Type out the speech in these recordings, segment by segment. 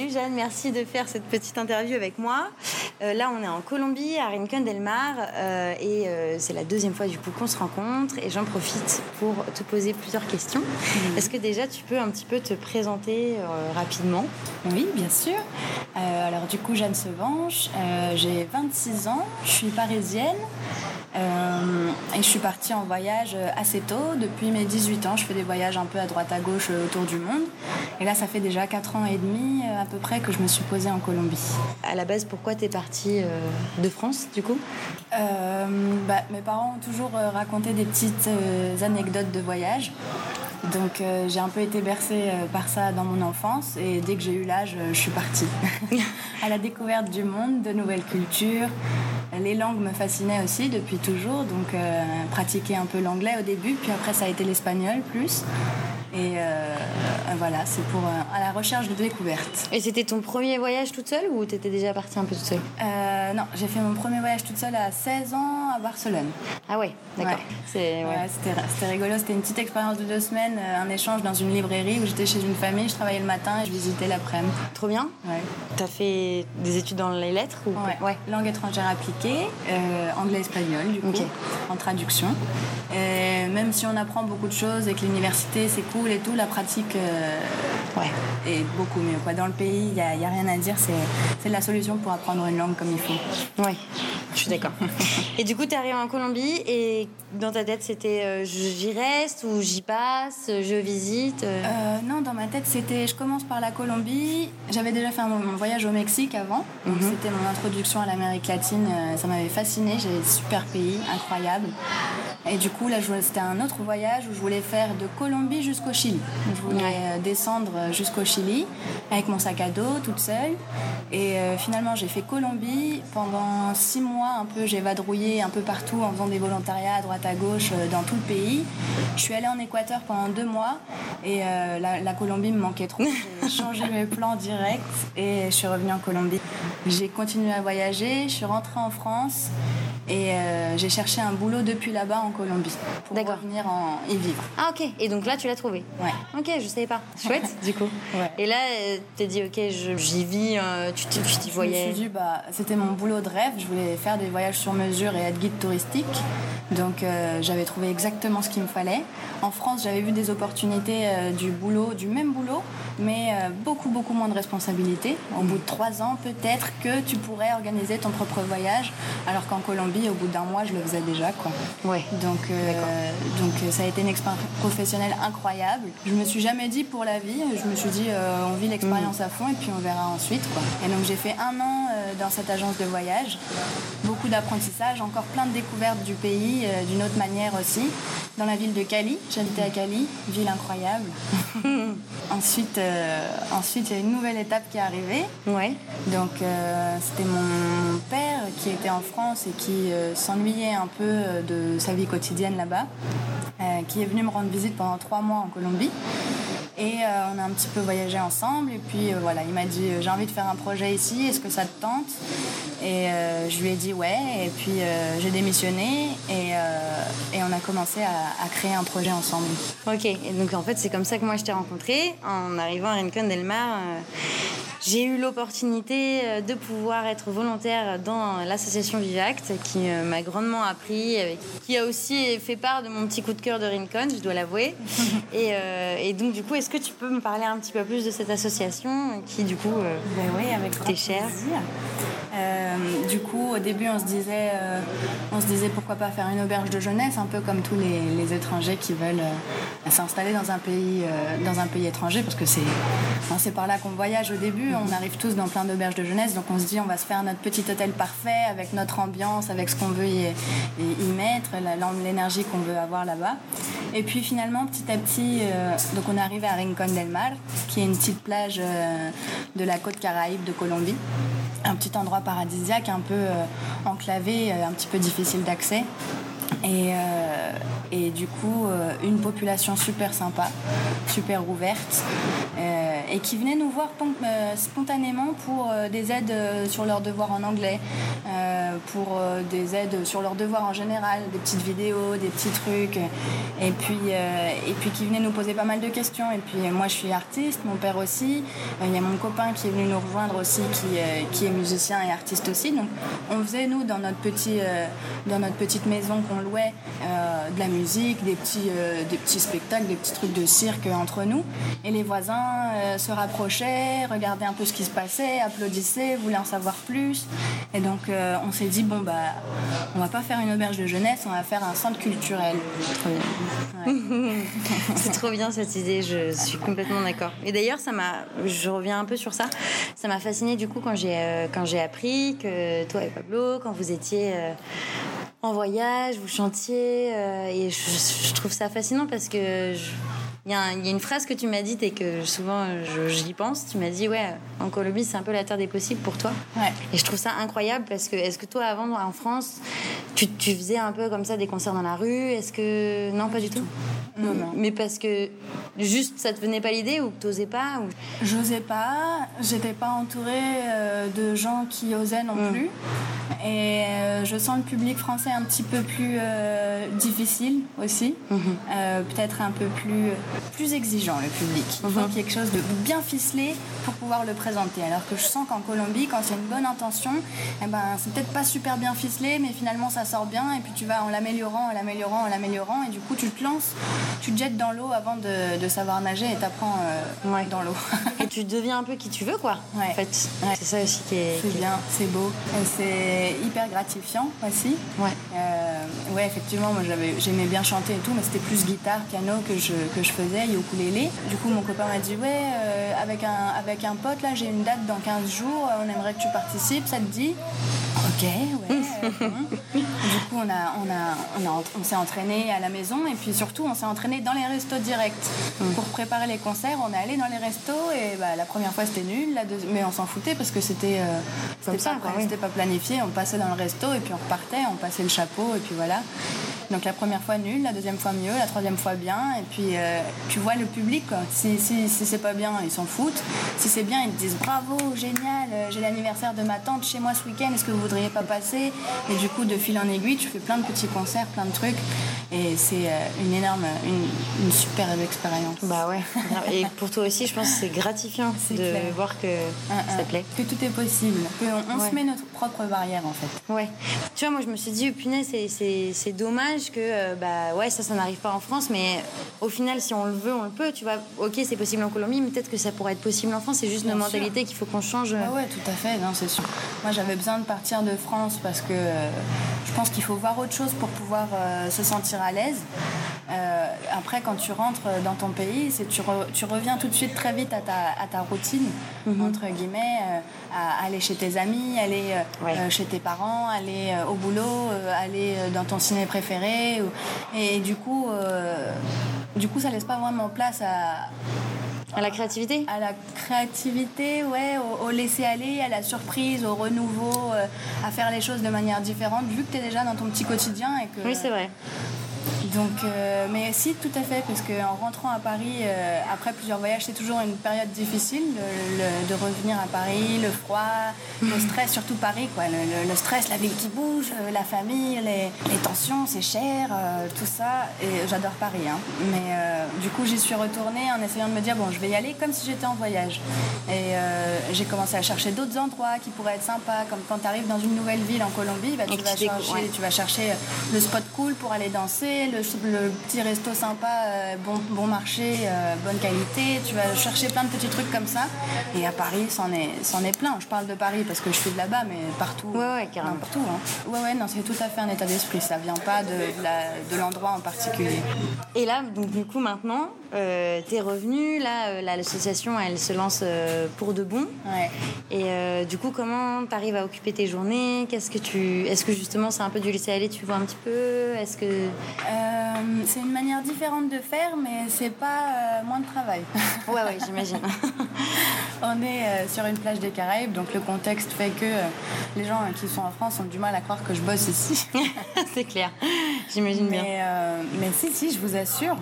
Salut Jeanne, merci de faire cette petite interview avec moi. Euh, là, on est en Colombie, à Rincon del Mar, euh, et euh, c'est la deuxième fois du coup qu'on se rencontre. Et j'en profite pour te poser plusieurs questions. Est-ce que déjà tu peux un petit peu te présenter rapidement? Oui, bien sûr. alors du coup, Jeanne Sevanche, j'ai 26 ans, je suis parisienne. Euh, et je suis partie en voyage assez tôt. Depuis mes 18 ans, je fais des voyages un peu à droite à gauche euh, autour du monde. Et là, ça fait déjà 4 ans et demi euh, à peu près que je me suis posée en Colombie. À la base, pourquoi tu es partie de France du coup? Bah, Mes parents ont toujours raconté des petites anecdotes de voyage. Donc j'ai un peu été bercée par ça dans mon enfance et dès que j'ai eu l'âge, je suis partie à la découverte du monde, de nouvelles cultures, les langues me fascinaient aussi depuis toujours, donc euh, pratiquer un peu l'anglais au début, puis après ça a été l'espagnol plus. Et euh, voilà, c'est pour euh, à la recherche de découvertes. Et c'était ton premier voyage toute seule ou t'étais déjà partie un peu toute seule? Non, j'ai fait mon premier voyage toute seule à 16 ans à Barcelone. Ah ouais, d'accord. Ouais. c'était rigolo, c'était une petite expérience de deux semaines, un échange dans une librairie où j'étais chez une famille, je travaillais le matin et je visitais l'après-midi. Trop bien. Ouais. T'as fait des études dans les lettres ou ouais. Langue étrangère appliquée, euh, anglais-espagnol du coup, en traduction. Et même si on apprend beaucoup de choses et que l'université c'est cool et tout, la pratique euh, ouais. est beaucoup mieux. Quoi. Dans le pays, il n'y a, a, rien à dire, c'est la solution pour apprendre une langue comme il faut. Ouais. Je suis d'accord. et du coup, tu es arrivé en Colombie et dans ta tête, c'était euh, j'y reste ou j'y passe, je visite euh Non, dans ma tête, c'était je commence par la Colombie. J'avais déjà fait mon, voyage au Mexique avant. Mhm. c'était mon introduction à l'Amérique latine. Euh, ça m'avait fasciné. J'avais des super pays, incroyables. Et du coup, là, c'était un autre voyage où je voulais faire de Colombie jusqu'au Chili. Je voulais descendre jusqu'au Chili avec mon sac à dos, toute seule. Et finalement, j'ai fait Colombie pendant six mois un peu, j'ai vadrouillé un peu partout en faisant des volontariats à droite à gauche euh, dans tout le pays. Je suis allée en Équateur pendant deux mois et euh, la, Colombie me manquait trop. J'ai changé mes plans direct et je suis revenue en Colombie. J'ai continué à voyager, je suis rentrée en France et euh, j'ai cherché un boulot depuis là-bas en Colombie pour revenir en, y vivre. Ah ok, et donc là tu l'as trouvé Ouais. Ok, je savais pas. Chouette du coup. Ouais. Et là tu t'es dit ok, j'y vis, tu t'y voyais. Je me suis dit bah c'était mon boulot de rêve, je voulais faire des voyages sur mesure et être guide touristique. Donc euh, j'avais trouvé exactement ce qu'il me fallait. En France, j'avais vu des opportunités euh, du boulot, du même boulot, mais euh, beaucoup beaucoup moins de responsabilités. Au bout de trois ans, peut-être que tu pourrais organiser ton propre voyage, alors qu'en Colombie, au bout d'un mois, je le faisais déjà. Quoi. Ouais. Donc, donc ça a été une expérience professionnelle incroyable. Je me suis jamais dit pour la vie. Je me suis dit on vit l'expérience mm. à fond et puis on verra ensuite. Quoi. Et donc j'ai fait un an dans cette agence de voyage beaucoup d'apprentissage, encore plein de découvertes du pays euh, d'une autre manière aussi. Dans la ville de Cali, j'habitais à Cali, ville incroyable. ensuite, euh, ensuite, il y a une nouvelle étape qui est arrivée. Ouais. Donc, euh, c'était mon, père qui était en France et qui s'ennuyait un peu de sa vie quotidienne là-bas, qui est venu me rendre visite pendant trois mois en Colombie. Et on a un petit peu voyagé ensemble. Et puis voilà, il m'a dit J'ai envie de faire un projet ici, est-ce que ça te tente? Et je lui ai dit Ouais. Et puis j'ai démissionné et, et, on a commencé à, créer un projet ensemble. Ok, et donc en fait, c'est comme ça que moi je t'ai rencontré en arrivant à Rincon del Mar. J'ai eu l'opportunité euh, de pouvoir être volontaire dans l'association Vivact qui euh, m'a grandement appris, qui a aussi fait part de mon petit coup de cœur de Rincon, je dois l'avouer. Euh, et, donc du coup, est-ce que tu peux me parler un petit peu plus de cette association qui du coup ben oui, avec t'est chère Du coup, au début, on se disait, on se disait pourquoi pas faire une auberge de jeunesse, un peu comme tous les, étrangers qui veulent s'installer dans un pays, dans un pays étranger, parce que c'est, c'est par là qu'on voyage au début on arrive tous dans plein d'auberges de jeunesse, donc on se dit on va se faire notre petit hôtel parfait avec notre ambiance, avec ce qu'on veut y, mettre, l'énergie qu'on veut avoir là-bas. Et puis finalement, petit à petit, euh, donc on est arrivé à Qui est une petite plage euh, de la côte caraïbe de Colombie. Un petit endroit paradisiaque, un peu euh, enclavé, un petit peu difficile d'accès. Et, et du coup une population super sympa, super ouverte et qui venait nous voir spontanément pour des aides sur leurs devoirs en anglais, pour des aides sur leurs devoirs en général, des petites vidéos, des petits trucs, et puis, et puis qui venaient nous poser pas mal de questions. Et puis moi je suis artiste, mon père aussi, il y a mon copain qui est venu nous rejoindre aussi, qui, qui est musicien et artiste aussi. Donc on faisait nous dans notre, petit, dans notre petite maison qu'on louait de la musique, des petits, des petits spectacles, des petits trucs de cirque entre nous. Et les voisins se rapprochaient, regardaient un peu ce qui se passait, applaudissaient, voulaient en savoir plus. Et donc on s'est dit, bon, bah, on va pas faire une auberge de jeunesse, on va faire un centre culturel. C'est trop bien cette idée, je suis complètement d'accord. Et d'ailleurs, ça m'a, je reviens un peu sur ça, ça m'a fasciné du coup quand j'ai euh, quand j'ai appris que toi et Pablo, quand vous étiez euh, en voyage, vous chantiez, euh, et je, trouve ça fascinant parce que il y, a une phrase que tu m'as dite et que souvent j'y pense. Tu m'as dit, ouais, en Colombie, c'est un peu la terre des possibles pour toi. Ouais. Et je trouve ça incroyable parce que, est-ce que toi, avant, en France, tu, tu, faisais un peu comme ça des concerts dans la rue? Est-ce que. Non, pas du tout? Non, non. Mais parce que juste ça te venait pas l'idée ou que t'osais pas ou... J'osais pas. J'étais pas entourée euh, de gens qui osaient non mm. plus. Et euh, je sens le public français un petit peu plus euh, difficile aussi. Mm-hmm. Peut-être un peu plus plus exigeant le public. Il faut mhm. quelque chose de bien ficelé pour pouvoir le présenter. Alors que je sens qu'en Colombie, quand c'est une bonne intention, eh ben, c'est peut-être pas super bien ficelé, mais finalement ça sort bien. Et puis tu vas en l'améliorant, en l'améliorant, en l'améliorant. Et du coup, tu te lances, tu te jettes dans l'eau avant de, de, savoir nager et t'apprends euh, dans l'eau. et tu deviens un peu qui tu veux, quoi. En fait, c'est ça aussi qui est. C'est bien, c'est beau. C'est hyper gratifiant aussi. Ouais. Euh, ouais, effectivement, moi j'aimais bien chanter et tout, mais c'était plus guitare, piano que je, que je faisais, Du coup, mon copain m'a dit Ouais, euh, avec, un, avec un pote, là, j'ai une date dans 15 jours, on aimerait que tu participes, ça te dit? Ok, ouais. du coup, on, a, on, a, on, on s'est entraîné à la maison et puis surtout, on s'est entraîné dans les restos directs. Pour préparer les concerts, on est allé dans les restos et bah, la première fois c'était nul, la mais on s'en foutait parce que c'était euh, pas, c'était pas planifié. On passait dans le resto et puis on repartait, on passait le chapeau et puis voilà. Donc la première fois nul, la deuxième fois mieux, la troisième fois bien. Et puis euh, tu vois le public, quoi. Si, si, si c'est pas bien, ils s'en foutent. Si c'est bien, ils te disent bravo, génial, euh, j'ai l'anniversaire de ma tante chez moi ce week-end, est-ce que vous voudriez pas passer Et du coup, de fil en aiguille, tu fais plein de petits concerts, plein de trucs. Et c'est euh, une énorme, une, une superbe expérience. Bah ouais. Et pour toi aussi, je pense que c'est gratifiant de voir que ça plaît. Que tout est possible. Qu'on on se met notre propre barrière en fait. Ouais. Tu vois, moi je me suis dit, punaise, c'est dommage que, euh, bah ouais, ça, ça n'arrive pas en France, mais au final, si on le veut, on le peut. Tu vois, ok, c'est possible en Colombie, mais peut-être que ça pourrait être possible en France. C'est juste nos mentalités qu'il faut qu'on change. Ah ouais, tout à fait, non, c'est sûr. Moi, j'avais besoin de partir de France parce que euh, je pense qu'il faut voir autre chose pour pouvoir euh, se sentir à l'aise. après, quand tu rentres dans ton pays, c'est tu, tu, reviens tout de suite très vite à ta, à ta routine, mhm. entre guillemets, à aller chez tes amis, aller chez tes parents, aller au boulot, aller dans ton ciné préféré et du coup, euh, du coup, ça laisse pas vraiment place à, à la créativité? À la créativité, ouais, au, laisser aller, à la surprise, au renouveau, euh, à faire les choses de manière différente, vu que tu es déjà dans ton petit quotidien et que. Oui, c'est vrai. Donc, euh, mais si, tout à fait, parce qu'en rentrant à Paris, euh, après plusieurs voyages, c'est toujours une période difficile de, revenir à Paris, le froid, le stress, surtout Paris, quoi. Le, stress, la ville qui bouge, euh, la famille, les, tensions, c'est cher, tout ça. Et j'adore Paris, hein. Mais du coup, j'y suis retournée en essayant de me dire, bon, je vais y aller comme si j'étais en voyage. Et j'ai commencé à chercher d'autres endroits qui pourraient être sympas, comme quand tu arrives dans une nouvelle ville en Colombie, bah, tu, vas chercher, tu vas chercher le spot cool pour aller danser, le le, petit resto sympa, euh, bon, bon marché, euh, bonne qualité. Tu vas chercher plein de petits trucs comme ça. Et à Paris, c'en est, c'en est plein. Je parle de Paris parce que je suis de là-bas, mais partout. Ouais, ouais, carrément. Partout. Hein. Ouais, ouais, non, c'est tout à fait un état d'esprit. Ça vient pas de, de l'endroit en particulier. Et là, donc, du coup, maintenant, euh, t'es revenu. Là, l'association, elle se lance pour de bon. Ouais. Et du coup, comment t'arrives à occuper tes journées? Qu'est-ce que tu. Est-ce que justement, c'est un peu du laisser aller Tu vois un petit peu? Est-ce que. Uh, c'est une manière différente de faire, mais c'est pas moins de travail. ouais, ouais, j'imagine. On est sur une plage des Caraïbes, donc le contexte fait que les gens qui sont en France ont du mal à croire que je bosse ici. c'est clair, j'imagine bien. mais si, si, je vous assure.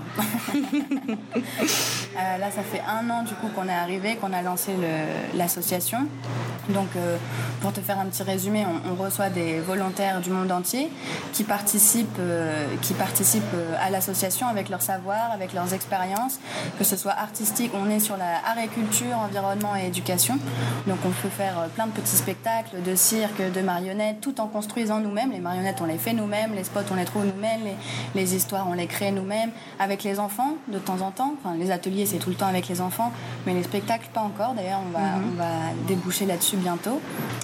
là, ça fait un an du coup qu'on est arrivé, qu'on a lancé l'association. Donc, euh, pour te faire un petit résumé, on, reçoit des volontaires du monde entier qui participent, euh, qui participent euh, à l'association avec leur savoir, avec leurs expériences, que ce soit artistique. On est sur la agriculture, environnement et éducation. Donc, on peut faire plein de petits spectacles, de cirque, de marionnettes, tout en construisant nous-mêmes. Les marionnettes, on les fait nous-mêmes, les spots, on les trouve nous-mêmes, les, histoires, on les crée nous-mêmes, avec les enfants de temps en temps. Enfin, les ateliers, c'est tout le temps avec les enfants, mais les spectacles, pas encore. D'ailleurs, on va, mhm. on va déboucher là-dessus bientôt.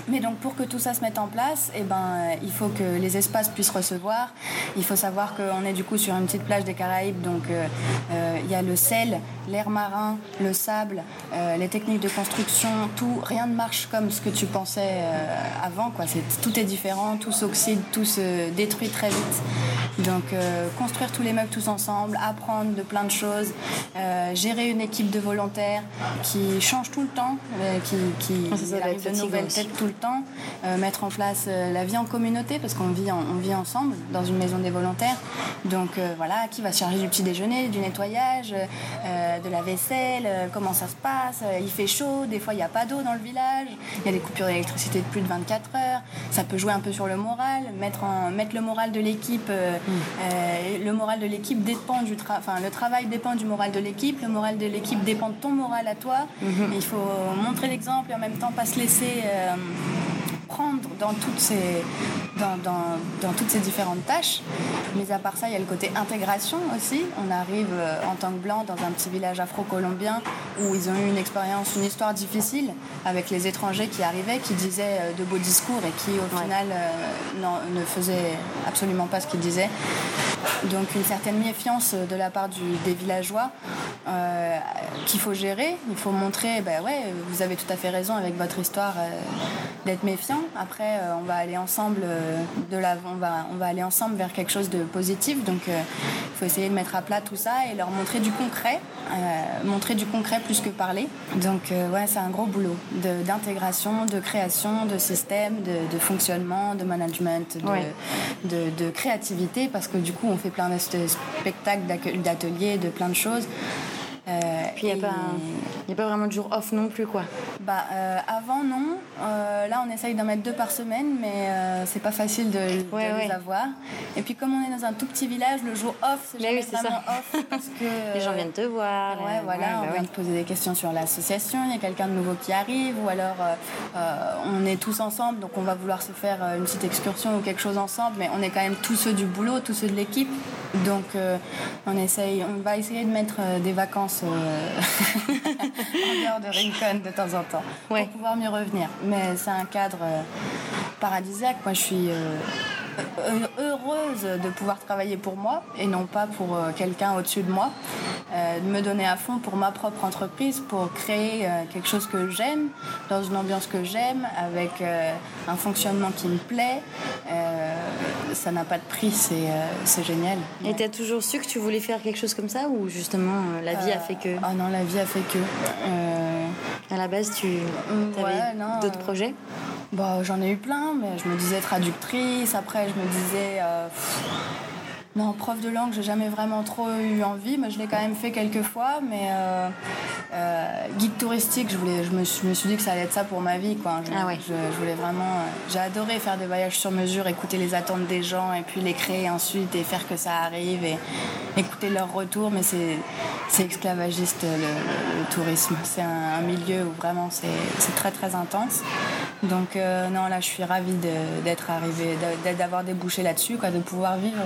Mais donc pour que tout ça se mette en place, eh ben, il faut que les espaces puissent recevoir. Il faut savoir qu'on est du coup sur une petite plage des Caraïbes, donc euh, euh, il y a le sel, l'air marin, le sable, euh, les techniques de construction, tout, rien ne marche comme ce que tu pensais avant. Quoi. tout est différent, tout s'oxyde, tout se détruit très vite. Donc construire tous les meubles tous ensemble, apprendre de plein de choses, gérer une équipe de volontaires qui change tout le temps, qui, qui ah, arrive de nouvelles têtes tout le temps, euh, mettre en place euh, la vie en communauté parce qu'on vit, on vit ensemble dans une maison des volontaires. Donc voilà, qui va se charger du petit déjeuner, du nettoyage, de la vaisselle, comment ça se passe. il fait chaud, des fois il n'y a pas d'eau dans le village, il y a des coupures d'électricité de plus de 24 heures. Ça peut jouer un peu sur le moral, mettre, en, mettre le moral de l'équipe. le moral de l'équipe dépend du travail, enfin le travail dépend du moral de l'équipe, le moral de l'équipe dépend de ton moral à toi. Mhm. Il faut montrer l'exemple et en même temps pas se laisser dans toutes ces, dans, dans, toutes ces différentes tâches. Mais à part ça, il y a le côté intégration aussi. On arrive euh, en tant que blanc dans un petit village afro-colombien où ils ont eu une expérience, une histoire difficile avec les étrangers qui arrivaient, qui disaient euh, de beaux discours et qui au final euh, ne faisaient absolument pas ce qu'ils disaient. Donc une certaine méfiance de la part des villageois qu'il faut gérer. Il faut montrer, ben ouais, vous avez tout à fait raison avec votre histoire d'être méfiant. Après, on va aller ensemble de l'avant, on va, on va aller ensemble vers quelque chose de positif. Donc, il faut essayer de mettre à plat tout ça et leur montrer du concret, montrer du concret plus que parler. Donc, ouais, c'est un gros boulot d'intégration, de, création, de système, de, fonctionnement, de management, de, de, créativité, parce que du coup, on fait plein de spectacles, d'ateliers, de plein de choses. Euh, Puis il n'y a, a, pas vraiment de jour off non plus, quoi. Bah, euh, avant, non. Euh, là, on essaye d'en mettre deux par semaine, mais c'est pas facile de, les avoir. Et puis, comme on est dans un tout petit village, le jour off, c'est jamais vraiment off. Parce que, les gens viennent te voir. Ouais, voilà, on bah vient te poser des questions sur l'association, il y a quelqu'un de nouveau qui arrive, ou alors on est tous ensemble, donc on va vouloir se faire une petite excursion ou quelque chose ensemble, mais on est quand même tous ceux du boulot, tous ceux de l'équipe. Donc, on, essaye, on va essayer de mettre des vacances euh, en dehors de Rincon de temps en temps pour pouvoir mieux revenir. Mais c'est un cadre euh, paradisiaque. Moi, je suis euh, heureuse de pouvoir travailler pour moi et non pas pour quelqu'un au-dessus de moi. de me donner à fond pour ma propre entreprise, pour créer quelque chose que j'aime, dans une ambiance que j'aime, avec un fonctionnement qui me plaît. Ça n'a pas de prix, c'est génial. Et tu as toujours su que tu voulais faire quelque chose comme ça ou justement la vie a fait que Ah non, la vie a fait que. Euh, à la base, tu avais d'autres euh, projets? bah, J'en ai eu plein, mais je me disais traductrice. Après, je me disais. Non, prof de langue, j'ai jamais vraiment trop eu envie, mais je l'ai quand même fait quelques fois. Mais euh, euh, guide touristique, je, voulais, je, me, je, me, suis dit que ça allait être ça pour ma vie. Quoi. Je, ah je, voulais vraiment. Euh, j'ai adoré faire des voyages sur mesure, écouter les attentes des gens et puis les créer ensuite et faire que ça arrive et écouter leur retour. Mais c'est, c'est esclavagiste le, tourisme. C'est un, milieu où vraiment c'est, très très intense. Donc non, là je suis ravie d'être arrivée, d'avoir débouché là-dessus, quoi, de pouvoir vivre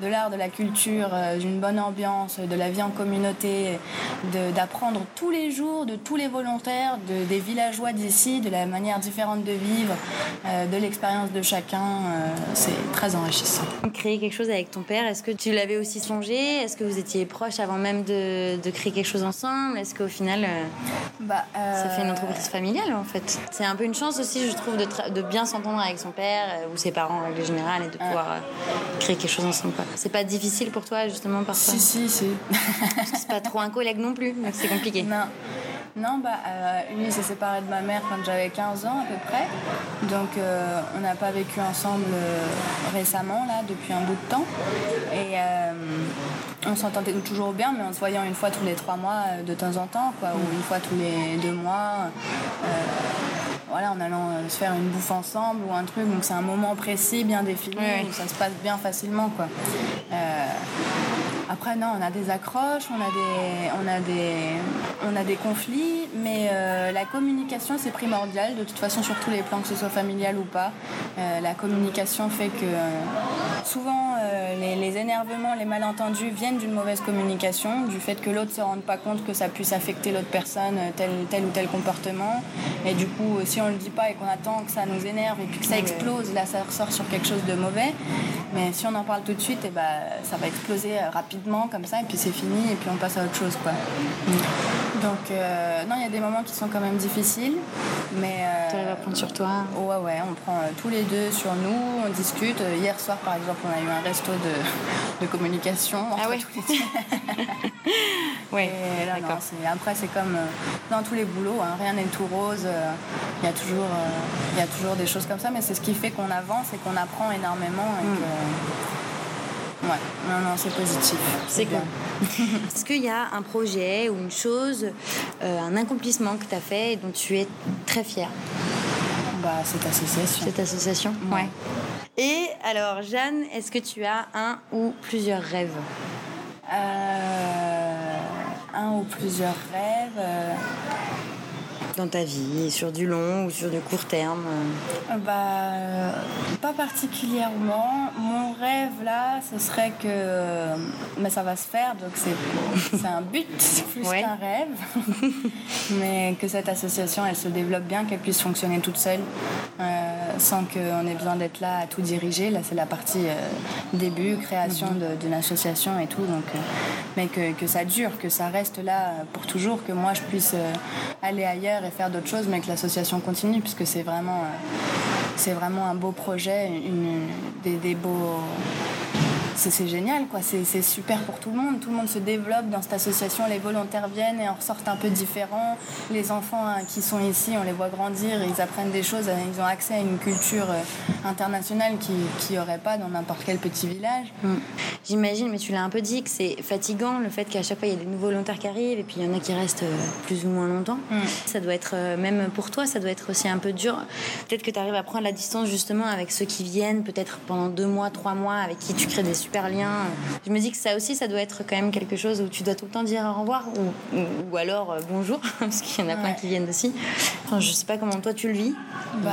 de l'art, de la culture, euh, d'une bonne ambiance, de la vie en communauté, d'apprendre tous les jours de tous les volontaires, de, des villageois d'ici, de la manière différente de vivre, euh, de l'expérience de chacun. Euh, c'est très enrichissant. Créer quelque chose avec ton père, est-ce que tu l'avais aussi songé? Est-ce que vous étiez proches avant même de, créer quelque chose ensemble? Est-ce qu'au final, bah, ça fait une entreprise familiale en fait? C'est un peu une chance aussi, je trouve, de, de bien s'entendre avec son père ou ses parents en règle générale et de pouvoir créer quelque chose ensemble. C'est pas difficile pour toi, justement, parfois Si, si, si. c'est pas trop un collègue non plus, c'est compliqué. Non. Non, bah, euh, lui s'est séparé de ma mère quand j'avais 15 ans à peu près. Donc euh, on n'a pas vécu ensemble euh, récemment, là, depuis un bout de temps. Et on s'entendait toujours bien, mais en se voyant une fois tous les trois mois de temps en temps, quoi, ou une fois tous les deux mois. Voilà, en allant se faire une bouffe ensemble ou un truc. Donc c'est un moment précis, bien défini, où ça se passe bien facilement. Quoi. Après, non, on a des accroches, on a des, on a des, on a des conflits, mais euh, la communication, c'est primordial, de toute façon, sur tous les plans, que ce soit familial ou pas. Euh, la communication fait que euh, souvent, les, énervements, les malentendus viennent d'une mauvaise communication, du fait que l'autre ne se rende pas compte que ça puisse affecter l'autre personne, tel, tel ou tel comportement. Et du coup, si on ne le dit pas et qu'on attend que ça nous énerve et puis que ça explose, là, ça ressort sur quelque chose de mauvais. Mais si on en parle tout de suite, et eh ben, ça va exploser rapidement comme ça et puis c'est fini et puis on passe à autre chose quoi. Donc euh, non il y a des moments qui sont quand même difficiles mais euh, tu arrives à prendre sur toi. ouais ouais on prend euh, tous les deux sur nous on discute. Hier soir par exemple on a eu un resto de, de communication ah ouais. oui après c'est comme dans tous les boulots hein, rien n'est tout rose il y a toujours il y a toujours des choses comme ça mais c'est ce qui fait qu'on avance et qu'on apprend énormément et mm. que, Ouais, non, non, c'est positif. C'est bien. Est-ce qu'il y a un projet ou une chose, euh, un accomplissement que tu as fait et dont tu es très fière? Bah, cette association. Cette association? Ouais. Et alors, Jeanne, est-ce que tu as un ou plusieurs rêves? Euh, Un ou plusieurs rêves euh, dans ta vie, sur du long ou sur du court terme Bah, pas particulièrement. Mon rêve là, ce serait que, mais ça va se faire, donc c'est un but plus qu'un rêve, mais que cette association, elle se développe bien, qu'elle puisse fonctionner toute seule, euh, sans qu'on ait besoin d'être là à tout diriger. Là, c'est la partie euh, début, création mhm. d'une association et tout, donc, euh, mais que, que, ça dure, que ça reste là pour toujours, que moi je puisse aller ailleurs et faire d'autres choses, mais que l'association continue, puisque c'est vraiment, euh, c'est vraiment un beau projet, une, des, des beaux c'est génial, quoi. C'est super pour tout le monde. Tout le monde se développe dans cette association. Les volontaires viennent et en ressortent un peu différents. Les enfants hein, qui sont ici, on les voit grandir, ils apprennent des choses, ils ont accès à une culture euh, internationale qui n'y aurait pas dans n'importe quel petit village. Mm. J'imagine, mais tu l'as un peu dit, que c'est fatigant le fait qu'à chaque fois il y a des nouveaux volontaires qui arrivent et puis il y en a qui restent euh, plus ou moins longtemps. Mm. Ça doit être, euh, même pour toi, ça doit être aussi un peu dur. Peut-être que tu arrives à prendre la distance justement avec ceux qui viennent, peut-être pendant deux mois, trois mois, avec qui tu crées des super liens. Je me dis que ça aussi, ça doit être quand même quelque chose où tu dois tout le temps dire au revoir ou, ou, alors euh, bonjour, parce qu'il y en a plein qui viennent aussi. Enfin, je sais pas comment toi tu le vis. Bah,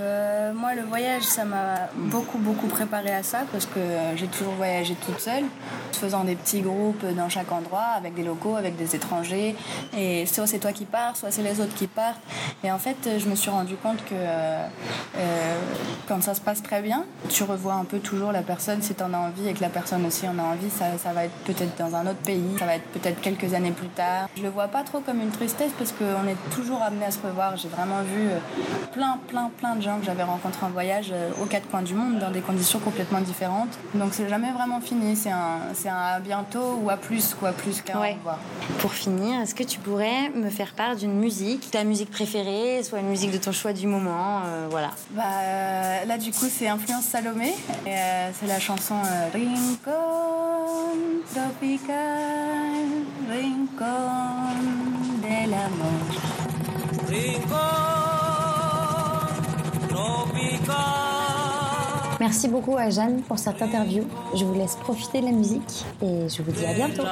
euh, moi, le voyage, ça m'a beaucoup, beaucoup préparé à ça parce que j'ai toujours voyagé toute seule, faisant des petits groupes dans chaque endroit, avec des locaux, avec des étrangers. Et soit c'est toi qui pars, soit c'est les autres qui partent. Et en fait, je me suis rendu compte que euh, quand ça se passe très bien, tu revois un peu toujours la personne si tu en as envie et que la personne aussi en a envie. Ça, ça va être peut-être dans un autre pays, ça va être peut-être quelques années plus tard. Je le vois pas trop comme une tristesse parce qu'on est toujours amené à se revoir. J'ai vraiment vu euh, plein, plein, plein de gens que j'avais rencontrés en voyage euh, aux quatre coins du monde dans des conditions complètement différentes. Donc c'est jamais vraiment fini. C'est un, c'est un à bientôt ou à plus, quoi, plus qu'un ouais. revoir. Pour finir, est-ce que tu pourrais me faire part d'une musique, ta musique préférée, soit une musique de ton choix du moment, euh, voilà. Bah là du coup c'est influence Salomé. c'est la chanson Rincón tropical, rincón del amor. Rincón tropical. Merci beaucoup à Jeanne pour cette interview. Je vous laisse profiter de la musique et je vous dis à bientôt.